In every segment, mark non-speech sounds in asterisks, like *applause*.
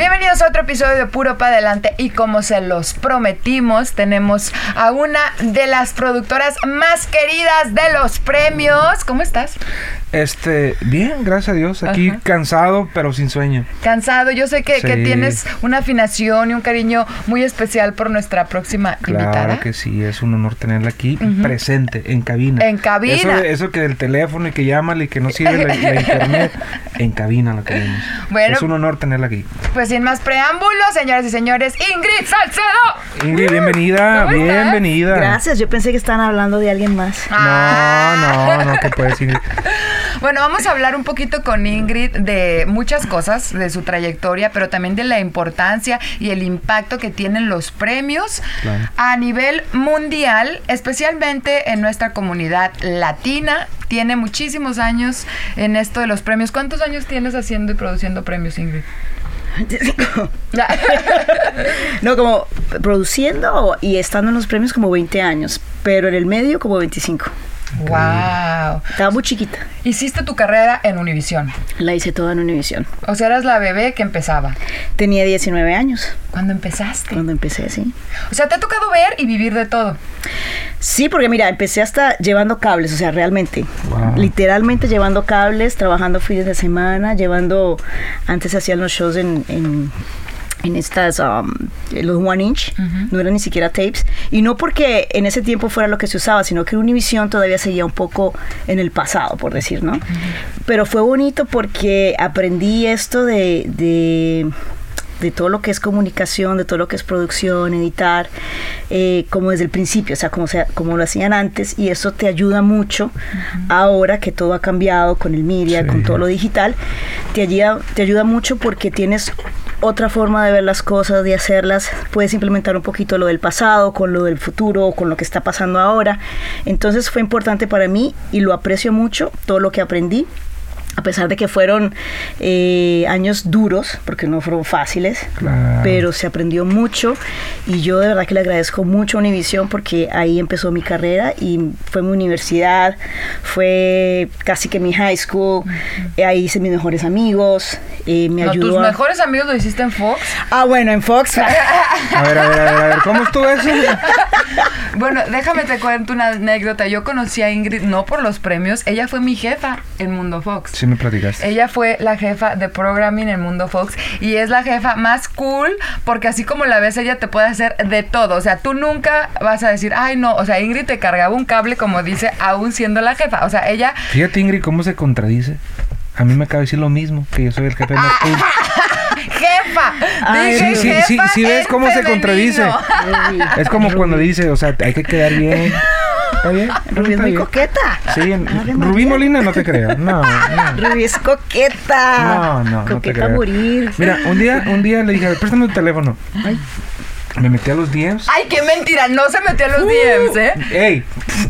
Bienvenidos a otro episodio de Puro para Adelante y como se los prometimos, tenemos a una de las productoras más queridas de los premios. ¿Cómo estás? Este, bien, gracias a Dios. Aquí Ajá. cansado, pero sin sueño. Cansado, yo sé que, que tienes una afinación y un cariño muy especial por nuestra próxima Claro invitada. que sí, es un honor tenerla aquí presente, en cabina. En cabina. Eso, que del teléfono y que llámale y que no sirve la, la internet, *laughs* en cabina la queremos. Bueno. es un honor tenerla aquí. Pues sin más preámbulos, señoras y señores, Ingrid Salcedo. Ingrid, bienvenida, ¿Cómo estás? bienvenida. Gracias, yo pensé que estaban hablando de alguien más. Ah. No, no, no, ¿qué puedes Ingrid? Bueno, vamos a hablar un poquito con Ingrid de muchas cosas, de su trayectoria, pero también de la importancia y el impacto que tienen los premios Claro. a nivel mundial, especialmente en nuestra comunidad latina. Tiene muchísimos años en esto de los premios. ¿Cuántos años tienes haciendo y produciendo premios, Ingrid? *laughs* no, como produciendo y estando en los premios como 20 años, pero en el medio como 25. Wow. Estaba muy chiquita. Hiciste tu carrera en Univisión. La hice toda en Univision. O sea, eras la bebé que empezaba. Tenía 19 años ¿Cuándo empezaste? cuando empecé, sí. O sea, te ha tocado ver y vivir de todo. Sí, porque mira, empecé hasta llevando cables, o sea, realmente, Wow. literalmente llevando cables, trabajando fines de semana, llevando, antes hacían los shows en, en, en estas, um, los one inch, no eran ni siquiera tapes, y no porque en ese tiempo fuera lo que se usaba, sino que Univision todavía seguía un poco en el pasado, por decir, ¿no? Pero fue bonito porque aprendí esto de... de de todo lo que es comunicación, de todo lo que es producción, editar, eh, como desde el principio, o sea, como, sea, como lo hacían antes, y eso te ayuda mucho ahora que todo ha cambiado con el media, Sí. con todo lo digital, te ayuda, te ayuda mucho porque tienes otra forma de ver las cosas, de hacerlas, puedes implementar un poquito lo del pasado, con lo del futuro, con lo que está pasando ahora. Entonces fue importante para mí y lo aprecio mucho, todo lo que aprendí a pesar de que fueron eh, años duros, porque no fueron fáciles, Claro. pero se aprendió mucho y yo de verdad que le agradezco mucho a Univision porque ahí empezó mi carrera y fue mi universidad, fue casi que mi high school, eh, ahí hice mis mejores amigos, eh, me No, ayudó tus a- mejores amigos lo hiciste en Fox. Ah, bueno, en Fox. *laughs* A ver, a ver, a ver, a ver, ¿cómo estuvo eso? *laughs* Bueno, déjame te cuento una anécdota. Yo conocí a Ingrid no por los premios, ella fue mi jefa en Mundo Fox. Sí me platicaste. Ella fue la jefa de programming en Mundo Fox y es la jefa más cool porque así como la ves ella te puede hacer de todo. O sea, tú nunca vas a decir, ay no, o sea, Ingrid te cargaba un cable como dice, aún siendo la jefa. O sea, ella... Fíjate Ingrid cómo se contradice. A mí me acaba de decir lo mismo, que yo soy el jefe más cool. *laughs* ¡Jefa! Ay, Sí, sí, sí, jefa sí ves cómo se contradice. *laughs* Es como cuando dice, o sea, hay que quedar bien. ¿Está bien? *laughs* Rubí es muy bien. coqueta. Sí, en- Ave Rubí. Molina no te creo. No, no. *laughs* Rubí es coqueta. No, no, no te creo. a morir. Mira, un día, un día le dije, préstame tu teléfono. Me metí a los DMs. Ay, qué mentira, no se metió a los DMs, ¿eh? ¡Ey!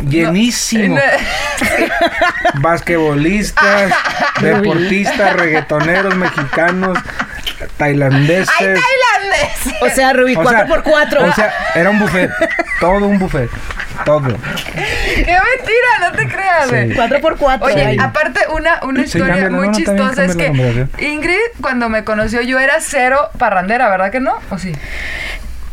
Llenísimo. *laughs* Basquetbolistas, deportistas, reggaetoneros mexicanos, tailandeses. ¡Ay, tailandés! O sea, Rubí, O 4 sea, por 4 O sea, era un buffet. Todo un buffet. Todo. ¡Qué mentira! No te creas, Sí. güey. 4 por 4 Oye, aparte una, una Sí, historia muy no, no, chistosa es que. Ingrid cuando me conoció yo era cero parrandera, ¿verdad que no? ¿O sí?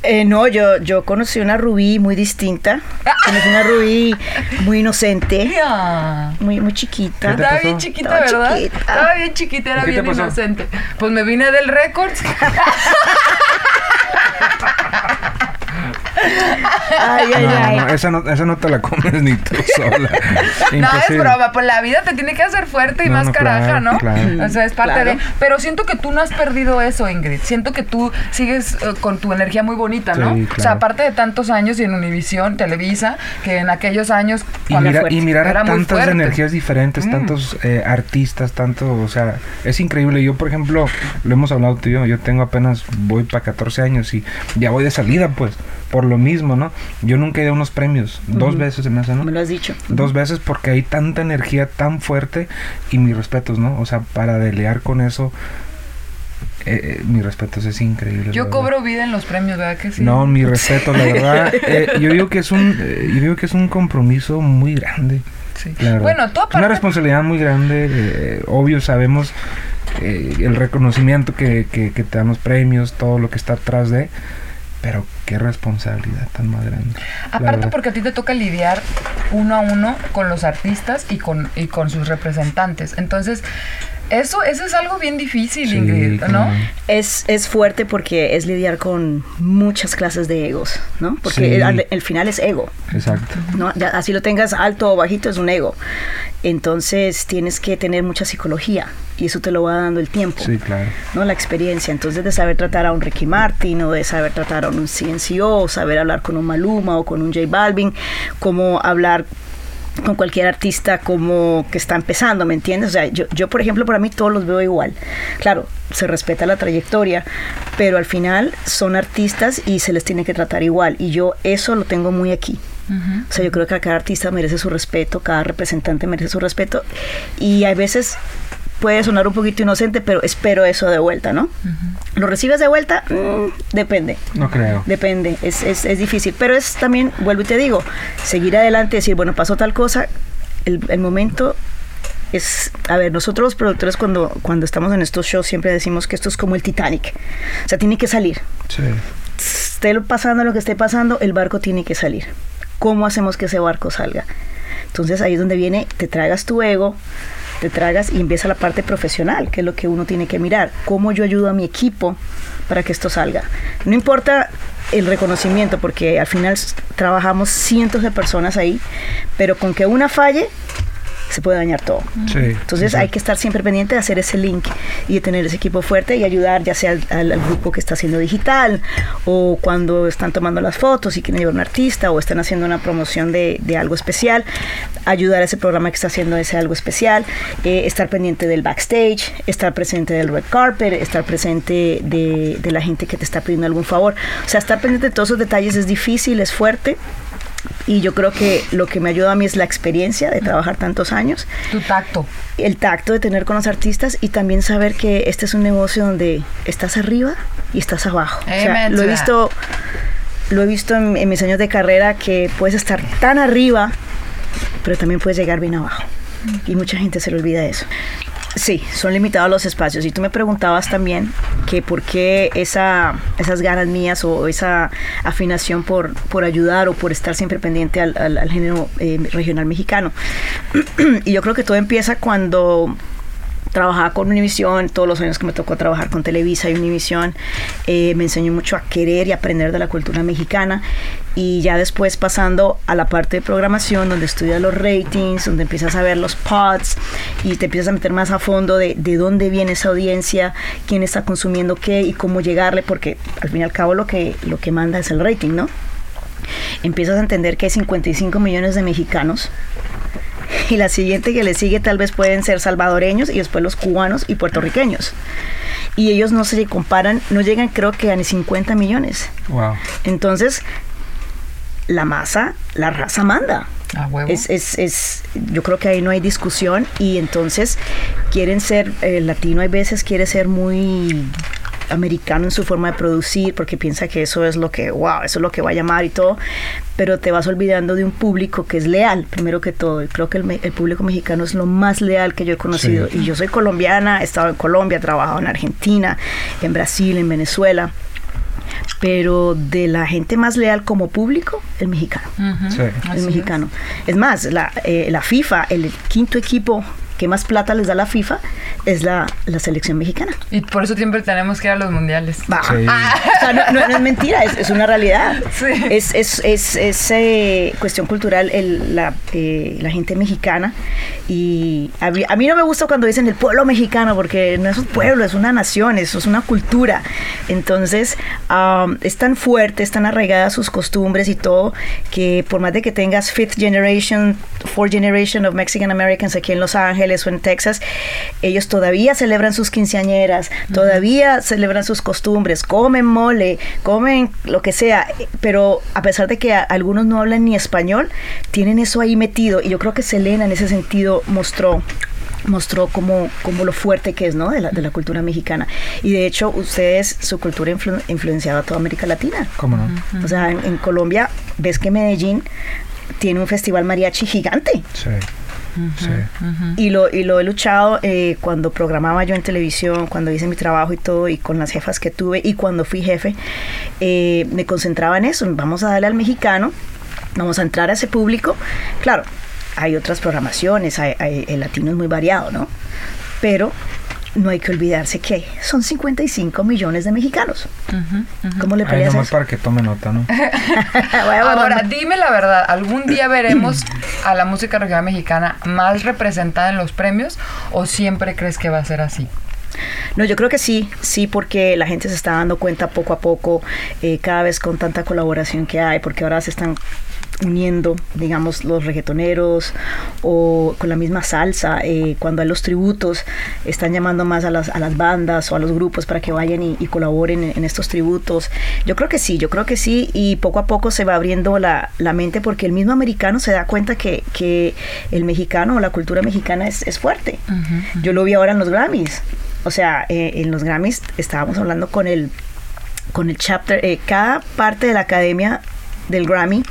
Eh, no, yo, yo conocí una Rubí muy distinta. Conocí una Rubí muy inocente, muy, muy chiquita. ¿Qué te Estaba pasó? bien chiquita, Estaba ¿verdad? chiquita. Estaba bien chiquita, era ¿Qué te bien pasó? inocente. Pues me vine del Records. *laughs* Ay, ay, No, ay. no, esa no, esa no te la comes ni tú *laughs* sola. No, es broma, pues la vida te tiene que hacer fuerte y No, más no, caraja, claro, ¿no? claro. O sea, es parte Claro. de... Pero siento que tú no has perdido eso, Ingrid. Siento que tú sigues eh, con tu energía muy bonita, ¿no? Sí, O sea, aparte de tantos años y en Univisión, Televisa, que en aquellos años... Y, mira- fuerte, y mirar era a tantas energías diferentes, Mm. tantos eh, artistas, tanto, o sea, es increíble. Yo, por ejemplo, lo hemos hablado tú y yo, yo tengo apenas, voy para 14 años y ya voy de salida, pues, por lo mismo, ¿no? Yo nunca he ido a unos premios, dos Ujú. veces se me hace, ¿no? Me lo has dicho. Dos veces porque hay tanta energía tan fuerte y mis respetos, ¿no? O sea, para delear con eso, eh, eh, mis respetos, es increíble. Yo cobro vida en los premios, ¿verdad que sí? No, mi respeto, la verdad. *laughs* eh, yo digo que es un, eh, yo digo que es un compromiso muy grande. Sí. Bueno, todo Es una parte- responsabilidad muy grande. eh, obvio, sabemos eh, el reconocimiento que, que, que te dan los premios, todo lo que está atrás de. Pero qué responsabilidad tan más grande. Aparte porque a ti te toca lidiar uno a uno con los artistas y con, y con sus representantes. Entonces, eso, eso es algo bien difícil, Sí, Ingrid, ¿no? Es, es fuerte porque es lidiar con muchas clases de egos, ¿no? Porque Sí. el, el final es ego, Exacto. ¿no? Ya, así lo tengas alto o bajito, es un ego. Entonces tienes que tener mucha psicología y eso te lo va dando el tiempo. Sí, claro. ¿no? La experiencia. Entonces, de saber tratar a un Ricky Martin, o de saber tratar a un CNCO, o saber hablar con un Maluma o con un J Balvin, como hablar con cualquier artista como que está empezando, ¿me entiendes? O sea, yo, yo, por ejemplo, para mí todos los veo igual. Claro, se respeta la trayectoria, pero al final son artistas y se les tiene que tratar igual. Y yo eso lo tengo muy aquí. Ujú. O sea, yo creo que cada artista merece su respeto, cada representante merece su respeto. Y hay veces puede sonar un poquito inocente, pero espero eso de vuelta, ¿no? ¿Lo recibes de vuelta? Mm, depende. No creo. Depende, es, es, es difícil. Pero es también, vuelvo y te digo, seguir adelante, decir, bueno, pasó tal cosa, el, el momento es, a ver, nosotros los productores cuando, cuando estamos en estos shows siempre decimos que esto es como el Titanic. O sea, tiene que salir. Sí. Esté pasando lo que esté pasando, el barco tiene que salir. ¿Cómo hacemos que ese barco salga? Entonces ahí es donde viene, te tragas tu ego, te tragas y empieza la parte profesional, que es lo que uno tiene que mirar. ¿Cómo yo ayudo a mi equipo para que esto salga? No importa el reconocimiento, porque al final trabajamos cientos de personas ahí, pero con que una falle, se puede dañar todo. Sí. Entonces hay que estar siempre pendiente de hacer ese link y de tener ese equipo fuerte y ayudar ya sea al, al- al grupo que está haciendo digital o cuando están tomando las fotos y quieren llevar un artista o están haciendo una promoción de, de algo especial, ayudar a ese programa que está haciendo ese algo especial, eh, estar pendiente del backstage, estar presente del red carpet, estar presente de, de la gente que te está pidiendo algún favor. O sea, estar pendiente de todos esos detalles es difícil, es fuerte. Y yo creo que lo que me ayuda a mí es la experiencia de trabajar tantos años Tu tacto. el tacto de tener con los artistas y también saber que este es un negocio donde estás arriba y estás abajo. O sea, lo he visto, lo he visto en, en mis años de carrera que puedes estar tan arriba, pero también puedes llegar bien abajo. Y mucha gente se le olvida eso. Sí, son limitados los espacios. Y tú me preguntabas también que por qué esa, esas ganas mías o esa afinación por, por ayudar o por estar siempre pendiente al, al- género eh, regional mexicano. *clears throat* y yo creo que todo empieza cuando trabajaba con Univision, todos los años que me tocó trabajar con Televisa y Univision, eh, me enseñó mucho a querer y aprender de la cultura mexicana y ya después pasando a la parte de programación donde estudias los ratings, donde empiezas a ver los pods y te empiezas a meter más a fondo de, de dónde viene esa audiencia, quién está consumiendo qué y cómo llegarle, porque al fin y al cabo lo que, lo que manda es el rating, ¿no? Empiezas a entender que hay 55 millones de mexicanos *laughs* y la siguiente que le sigue tal vez pueden ser salvadoreños y después los cubanos y puertorriqueños. Y ellos no se comparan, no llegan creo que a ni 50 millones. Wow. Entonces, la masa, la raza manda. A huevo. Es, es, es, yo creo que ahí no hay discusión y entonces quieren ser, el latino hay veces quiere ser muy americano en su forma de producir porque piensa que eso es lo que, wow, eso es lo que va a llamar y todo, pero te vas olvidando de un público que es leal, primero que todo. Y creo que el, me- el público mexicano es lo más leal que yo he conocido. Sí. Y yo soy colombiana, he estado en Colombia, he trabajado en Argentina, en Brasil, en Venezuela. Pero de la gente más leal como público, el mexicano Ujú. Sí. Así el es. mexicano. Es, más, la, eh, la FIFA, el quinto equipo que más plata les da la FIFA es la, la selección mexicana. Y por eso siempre tenemos que ir a los mundiales. Va. Sí. O sea, no, no- no es mentira, es, es una realidad. Sí. Es, es, es, es, eh, cuestión cultural el- la, eh, la gente mexicana. Y a mí, a mí no me gusta cuando dicen el pueblo mexicano, porque no es un pueblo, es una nación, eso es una cultura. Entonces, am, es tan fuerte, es tan arraigada sus costumbres y todo, que por más de que tengas fifth generation, fourth generation of Mexican Americans aquí en Los Ángeles, Ángeles o en Texas, ellos todavía celebran sus quinceañeras, todavía celebran sus costumbres, comen mole, comen lo que sea, pero a pesar de que a- algunos no hablan ni español, tienen eso ahí metido y yo creo que Selena en ese sentido mostró mostró como, como lo fuerte que es ¿no? de, la, de la cultura mexicana. Y de hecho, ustedes, su cultura influ- influenciaba a toda América Latina. ¿Cómo no? O sea, en, en Colombia, ves que Medellín tiene un festival mariachi gigante. Sí. Y lo, y lo he luchado eh, cuando programaba yo en televisión, cuando hice mi trabajo y todo, y con las jefas que tuve, y cuando fui jefe, eh, me concentraba en eso. Vamos a darle al mexicano, vamos a entrar a ese público. Claro, hay otras programaciones, hay- hay- el latino es muy variado, ¿no? Pero no hay que olvidarse que son 55 millones de mexicanos. ¿Cómo le Ahí peleas a nomás eso? para que tome nota, ¿no? *laughs* *laughs* Bueno, Ahora, dime la verdad, ¿algún día veremos a la música regional mexicana más representada en los premios o siempre crees que va a ser así? No, yo creo que sí, sí, porque la gente se está dando cuenta poco a poco, eh, cada vez con tanta colaboración que hay, porque ahora se están uniendo, digamos, los reggaetoneros o con la misma salsa, eh, cuando hay los tributos, están llamando más a las, a las bandas o a los grupos para que vayan y, y colaboren en, en estos tributos. Yo creo que sí, yo creo que sí, y poco a poco se va abriendo la, la mente porque el mismo americano se da cuenta que, que el mexicano o la cultura mexicana es, es fuerte. Yo lo vi ahora en los Grammys. O sea, eh, en los Grammys estábamos hablando con el, con el chapter, eh, cada parte de la academia del Grammy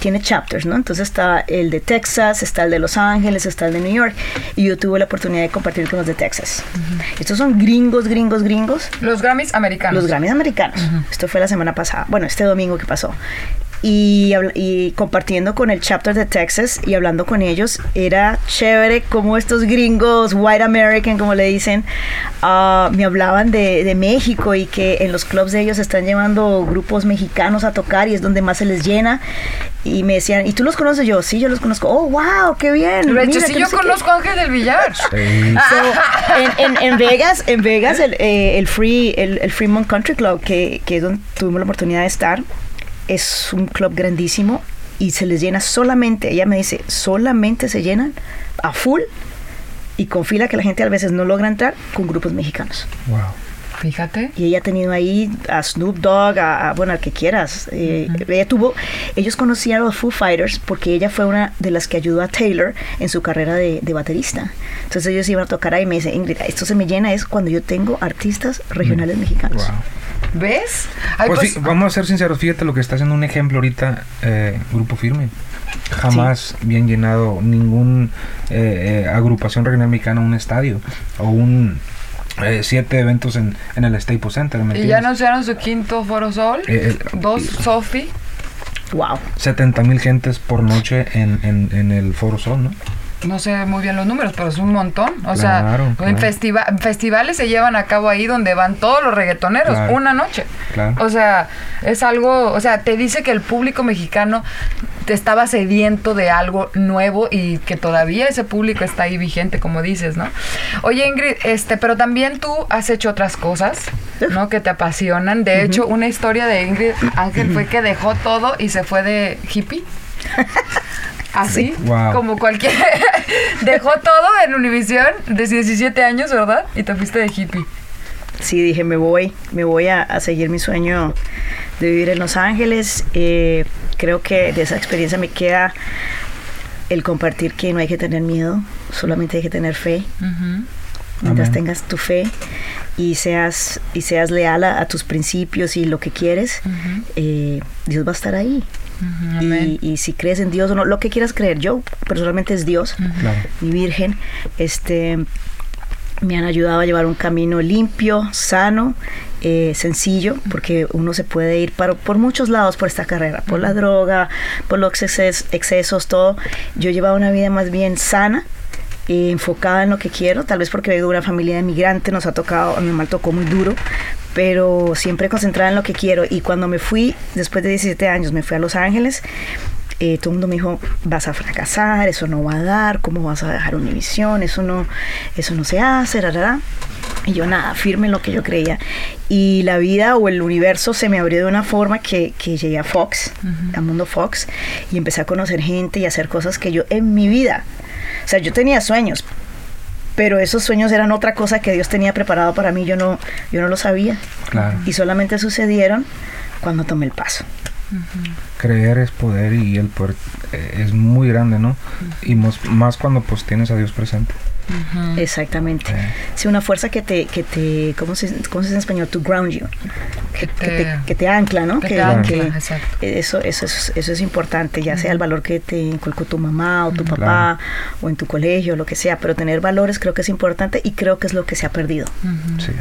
tiene chapters, ¿no? Entonces está el de Texas, está el de Los Ángeles, está el de New York, y yo tuve la oportunidad de compartir con los de Texas. Estos son gringos, gringos, gringos, Los Grammys americanos. los Grammys americanos. Esto fue la semana pasada, bueno, este domingo que pasó. Y, y compartiendo con el chapter de Texas y hablando con ellos, era chévere como estos gringos, white American, como le dicen, ah, me hablaban de, de México y que en los clubs de ellos están llevando grupos mexicanos a tocar y es donde más se les llena. Y me decían, ¿y tú los conoces? Yo, sí, yo los conozco. Oh, wow, qué bien. Mira, sí, que yo no sé qué". conozco a Ángel del Villar. *laughs* Sí. So, en, en- en Vegas, en Vegas el, eh, el Free, el, el Fremont Country Club, que, que es donde tuvimos la oportunidad de estar, es un club grandísimo y se les llena solamente, ella me dice, solamente se llenan a full y con fila que la gente a veces no logra entrar con grupos mexicanos. Wow. Fíjate. Y ella ha tenido ahí a Snoop Dogg, a, a- bueno, al que quieras. Eh, Ella tuvo, ellos conocían a los Foo Fighters porque ella fue una de las que ayudó a Taylor en su carrera de, de baterista. Entonces ellos iban a tocar ahí y me dice, Ingrid, esto se me llena es cuando yo tengo artistas regionales mexicanos. Wow. ¿Ves? Ay, Pues, pues, vamos a ser sinceros, fíjate lo que está haciendo un ejemplo ahorita, eh, Grupo Firme. Jamás bien llenado ningún eh, eh, agrupación regional mexicana un estadio o un eh, siete eventos en, en el Staples Center. ¿me y ya anunciaron su quinto Foro Sol. Eh, dos Sofi. Wow. 70 mil gentes por noche en, en, en el Foro Sol, ¿no? No sé muy bien los números, pero es un montón. O sea, Claro, en festiva- festivales se llevan a cabo ahí donde van todos los reggaetoneros, Claro. una noche. Claro. O sea, es algo, o sea, te dice que el público mexicano te estaba sediento de algo nuevo y que todavía ese público está ahí vigente, como dices, ¿no? Oye, Ingrid, este, pero también tú has hecho otras cosas, ¿no? Que te apasionan. De hecho, una historia de Ingrid Ángel fue que dejó todo y se fue de hippie. *laughs* Así, Wow. como cualquier... *laughs* Dejó todo en Univision de 17 años, ¿verdad? Y te fuiste de hippie. Sí, dije, me voy, me voy a, a seguir mi sueño de vivir en Los Ángeles. Eh, creo que de esa experiencia me queda el compartir que no hay que tener miedo, solamente hay que tener fe. Mientras Amén. tengas tu fe y seas, y seas leal a, a tus principios y lo que quieres, eh, Dios va a estar ahí. Amén. Y, y si crees en Dios o no, lo que quieras creer, yo personalmente es Dios Claro. mi virgen, este, me han ayudado a llevar un camino limpio, sano, eh, sencillo, porque uno se puede ir para, por muchos lados por esta carrera, por la droga, por los exces- excesos, todo. Yo he llevado una vida más bien sana. eh, enfocada en lo que quiero, tal vez porque vengo de una familia de migrantes, nos ha tocado, a mi mamá tocó muy duro, pero siempre concentrada en lo que quiero. Y cuando me fui, después de 17 años, me fui a Los Ángeles, eh, todo el mundo me dijo, vas a fracasar, eso no va a dar, ¿cómo vas a dejar Univisión? Eso no, eso no se hace, rarara. Y yo nada, firme en lo que yo creía. Y la vida o el universo se me abrió de una forma que, que llegué a Fox, al mundo Fox, y empecé a conocer gente y a hacer cosas que yo en mi vida, o sea, yo tenía sueños, pero esos sueños eran otra cosa que Dios tenía preparado para mí, yo no, yo no lo sabía. Claro. Y solamente sucedieron cuando tomé el paso. Creer es poder y el poder eh, es muy grande, ¿no? Y mos- más cuando pues tienes a Dios presente. Exactamente. Sí, una fuerza que te, que te ¿cómo se, cómo se dice en español? To ground you. Que, Que que te- que te ancla, ¿no? que Que- te ancla, que- exacto. eso, eso, es, eso es importante, ya sea el valor que te inculcó tu mamá o tu papá Claro. o en tu colegio, lo que sea, pero tener valores creo que es importante y creo que es lo que se ha perdido. Sí.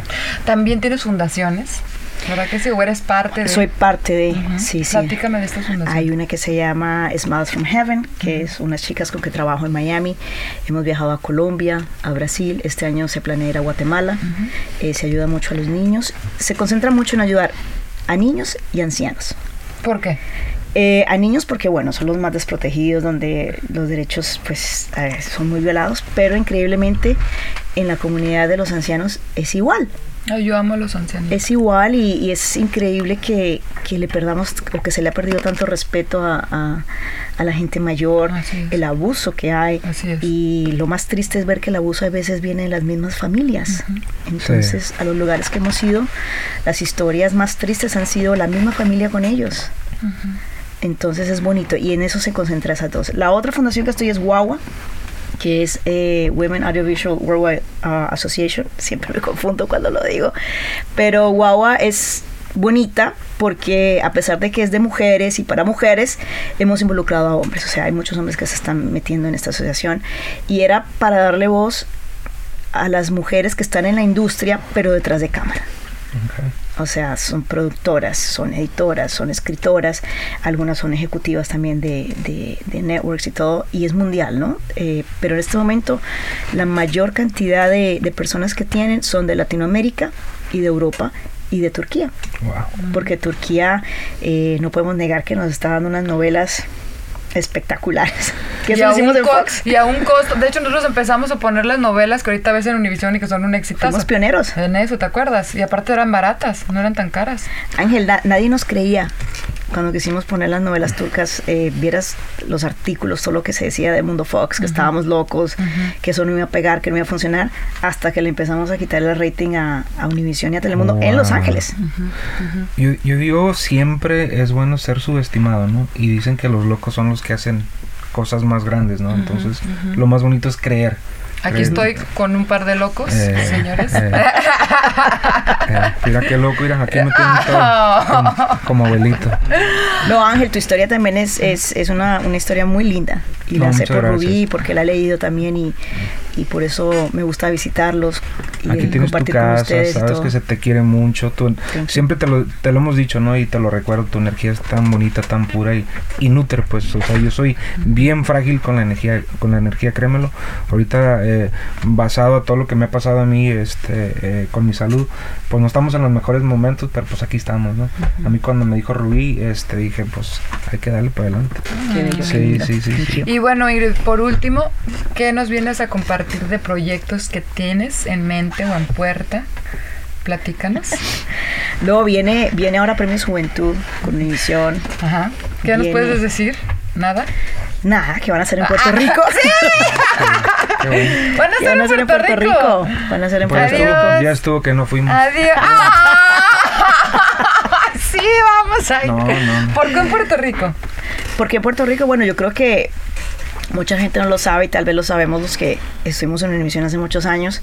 También tienes fundaciones, ¿verdad que sí? ¿O eres parte de...? Soy parte de, Ujú. sí, sí. Platícame de estas fundaciones. Hay una que se llama Smiles from Heaven, que es unas chicas con que trabajo en Miami. Hemos viajado a Colombia, a Brasil. Este año se planea ir a Guatemala. Eh, se ayuda mucho a los niños. Se concentra mucho en ayudar a niños y ancianos. ¿Por qué? Eh, a niños porque, bueno, son los más desprotegidos, donde los derechos pues eh, son muy violados, pero increíblemente en la comunidad de los ancianos es igual. Ay, yo amo a los ancianos. Es igual y, y es increíble que, que le perdamos o que se le ha perdido tanto respeto a, a- a la gente mayor, el abuso que hay. Y lo más triste es ver que el abuso a veces viene de las mismas familias. Entonces, a los lugares que hemos ido, las historias más tristes han sido la misma familia con ellos. Entonces es bonito y en eso se concentra esas dos. La otra fundación que estoy es Wawa, que es eh, Women Audiovisual Worldwide uh, Association. Siempre me confundo cuando lo digo. Pero Wawa es bonita porque a pesar de que es de mujeres y para mujeres, hemos involucrado a hombres. O sea, hay muchos hombres que se están metiendo en esta asociación. Y era para darle voz a las mujeres que están en la industria, pero detrás de cámara. O sea, son productoras, son editoras, son escritoras, algunas son ejecutivas también de, de- de networks y todo, y es mundial, ¿no? Eh, pero en este momento la mayor cantidad de, de personas que tienen son de Latinoamérica y de Europa y de Turquía, Wow. porque Turquía, eh, no podemos negar que nos está dando unas novelas espectaculares. *laughs* Que y, a hicimos un en co- Fox. y a un costo. De hecho, nosotros empezamos a poner las novelas que ahorita ves en Univision y que son un exitazo. Fuimos pioneros. En eso, ¿te acuerdas? Y aparte eran baratas, no eran tan caras. Ángel, na- nadie nos creía cuando quisimos poner las novelas turcas, eh, vieras los artículos, todo lo que se decía de Mundo Fox, que estábamos locos, que eso no iba a pegar, que no iba a funcionar, hasta que le empezamos a quitar el rating a, a Univision y a Telemundo en Los. Ángeles. Yo, yo digo, siempre es bueno ser subestimado, ¿no? Y dicen que los locos son los que hacen cosas más grandes, ¿no? Entonces, lo más bonito es creer. Aquí estoy con un par de locos, Eh, señores. eh, eh, mira qué loco, mira, aquí me todo como, *laughs* como abuelito. No, Ángel, tu historia también es, es, es una, una historia muy linda. Y No, la sé por gracias. Rubí, porque la he leído también y, y por eso me gusta visitarlos y Aquí tienes tu compartir con casa, ustedes. y sabes todo. que se te quiere mucho. tú- siempre te lo, te lo hemos dicho, ¿no? Y te lo recuerdo, tu energía es tan bonita, tan pura y, y nutre, pues. O sea, yo soy bien frágil con la energía, con la energía, créemelo. Ahorita, eh, basado a todo lo que me ha pasado a mí, este, eh, con mi salud, pues no estamos en los mejores momentos, pero pues aquí estamos, ¿no? A mí cuando me dijo Rubí, este, dije, pues hay que darle para adelante. Sí, sí, sí, sí. Y bueno, Ingrid, por último, ¿qué nos vienes a compartir de proyectos que tienes en mente o en puerta? Platícanos. Luego viene, viene ahora Premios Juventud con Univisión. Ajá. ¿Qué nos puedes decir? ¿Nada? Nada, que van a hacer en Puerto Ah, *laughs* Rico. Qué bueno. Van a que ser van a en hacer en Puerto, Rico. Rico. Van a hacer en Pues Puerto ya Rico. estuvo, ya estuvo que no fuimos. Adiós. *laughs* *laughs* sí, vamos a ir. No. ¿Por qué en Puerto Rico? Porque Puerto Rico, bueno, yo creo que mucha gente no lo sabe y tal vez lo sabemos los que estuvimos en Univisión hace muchos años.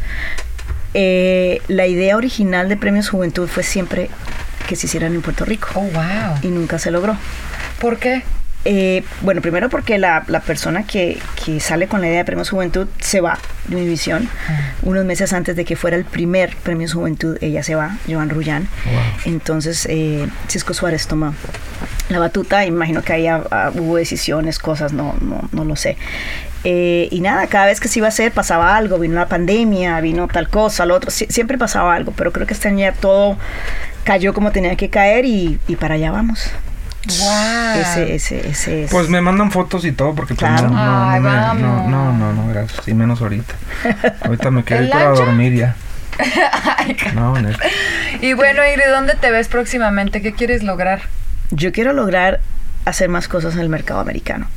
Eh, la idea original de Premios Juventud fue siempre que se hicieran en Puerto Rico Oh, wow. y nunca se logró. ¿Por qué? Eh, bueno, primero porque la, la persona que, que sale con la idea de Premios Juventud se va de Univisión. Unos meses antes de que fuera el primer Premios Juventud, ella se va, Joan Rullán. Entonces, eh, Cisco Suárez toma la batuta. Imagino que ahí ah, ah, hubo decisiones, cosas, no, no, no lo sé. Eh, y nada, cada vez que se iba a hacer pasaba algo, vino la pandemia, vino tal cosa, lo otro, Sie- siempre pasaba algo, pero creo que este año ya todo cayó como tenía que caer y, y para allá vamos. Wow. Ese, ese, ese es. Pues me mandan fotos y todo porque pues, Claro. no, no, Ay, no, me- no, no, no, no, gracias. Y menos ahorita. Ahorita me quiero ¿El ir para dormir ya. *laughs* No, neta. *laughs* Y bueno, Ingrid, ¿dónde te ves próximamente? ¿Qué quieres lograr? Yo quiero lograr hacer más cosas en el mercado americano.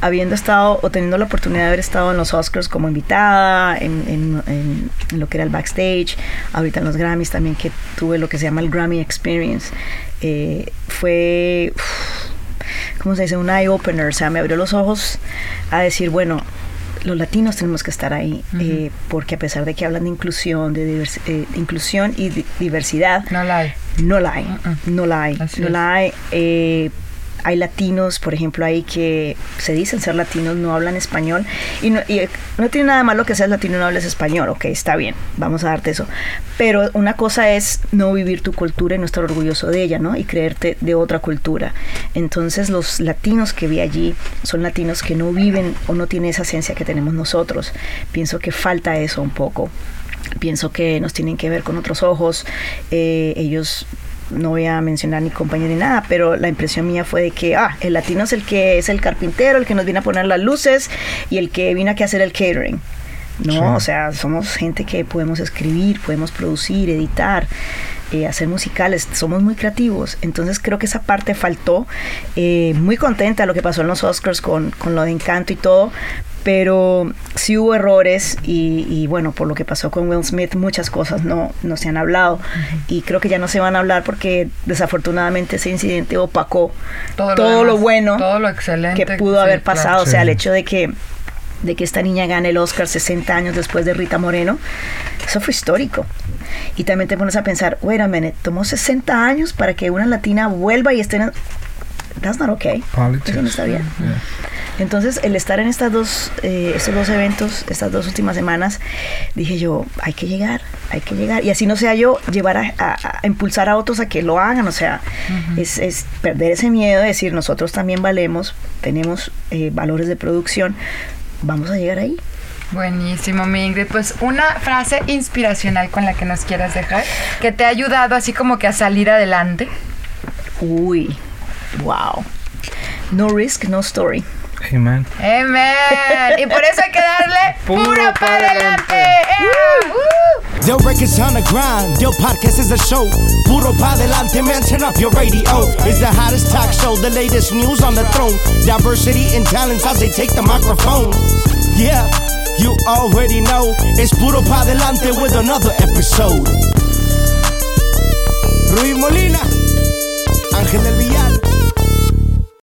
habiendo estado o teniendo la oportunidad de haber estado en los Oscars como invitada, en, en- en- en lo que era el backstage, ahorita en los Grammys también que tuve lo que se llama el Grammy Experience, eh, fue, ¿cómo se dice? Un eye opener, o sea, me abrió los ojos a decir, bueno, los latinos tenemos que estar ahí, eh, porque a pesar de que hablan de inclusión, de divers- eh, de inclusión y di- diversidad, No la hay. no la hay, Mm-mm. no la hay, Así no la hay. Eh, hay latinos, por ejemplo, ahí que se dicen ser latinos, no hablan español. Y no, eh, no tiene nada malo que seas latino y no hables español, ok, está bien, vamos a darte eso. Pero una cosa es no vivir tu cultura y no estar orgulloso de ella, ¿no? Y creerte de otra cultura. Entonces los latinos que vi allí son latinos que no viven o no tienen esa esencia que tenemos nosotros. Pienso que falta eso un poco pienso que nos tienen que ver con otros ojos. Eh, ellos, no voy a mencionar ni compañía ni nada, pero la impresión mía fue de que, ah, el latino es el que es el carpintero, el que nos viene a poner las luces y el que vino aquí a hacer el catering. No, Sí. o sea, somos gente que podemos escribir, podemos producir, editar, eh, hacer musicales, somos muy creativos. Entonces creo que esa parte faltó. Eh, muy contenta de lo que pasó en los Oscars con, con lo de Encanto y todo, pero sí hubo errores y, y, bueno, por lo que pasó con Will Smith, muchas cosas no, no se han hablado y creo que ya no se van a hablar porque desafortunadamente ese incidente opacó Todo, todo, lo, lo, demás, bueno todo lo excelente que pudo sí, haber claro. pasado. O sea, Sí. el hecho de que de que esta niña gane el Oscar 60 años después de Rita Moreno, eso fue histórico. Y también te pones a pensar, wait a minute, tomó 60 años para que una latina vuelva y esté en... That's not okay. Politics. Eso no está bien. Yeah. Entonces, el estar en estas dos, eh, estos dos eventos, estas dos últimas semanas, dije yo, hay que llegar, hay que llegar. Y así no sea yo, llevar a, a- a impulsar a otros a que lo hagan. O sea, es, es perder ese miedo de decir, nosotros también valemos, tenemos eh, valores de producción, vamos a llegar ahí. Buenísimo, mi Ingrid. Pues una frase inspiracional con la que nos quieras dejar, que te ha ayudado así como que a salir adelante. Uy, wow. No risk, no story. Amen. Amen. Y por eso hay que darle *laughs* Puro puro pa' para adelante. adelante. ¡Ea! ¡Uh! Del records on the grind, Del podcast is a show. Puro pa delante, man, turn up your radio. It's the hottest talk show, the latest news on the throne. Diversity and talents as they take the microphone. Yeah, you already know. It's Puro pa delante with another episode. Ruiz Molina, Ángel del Villar.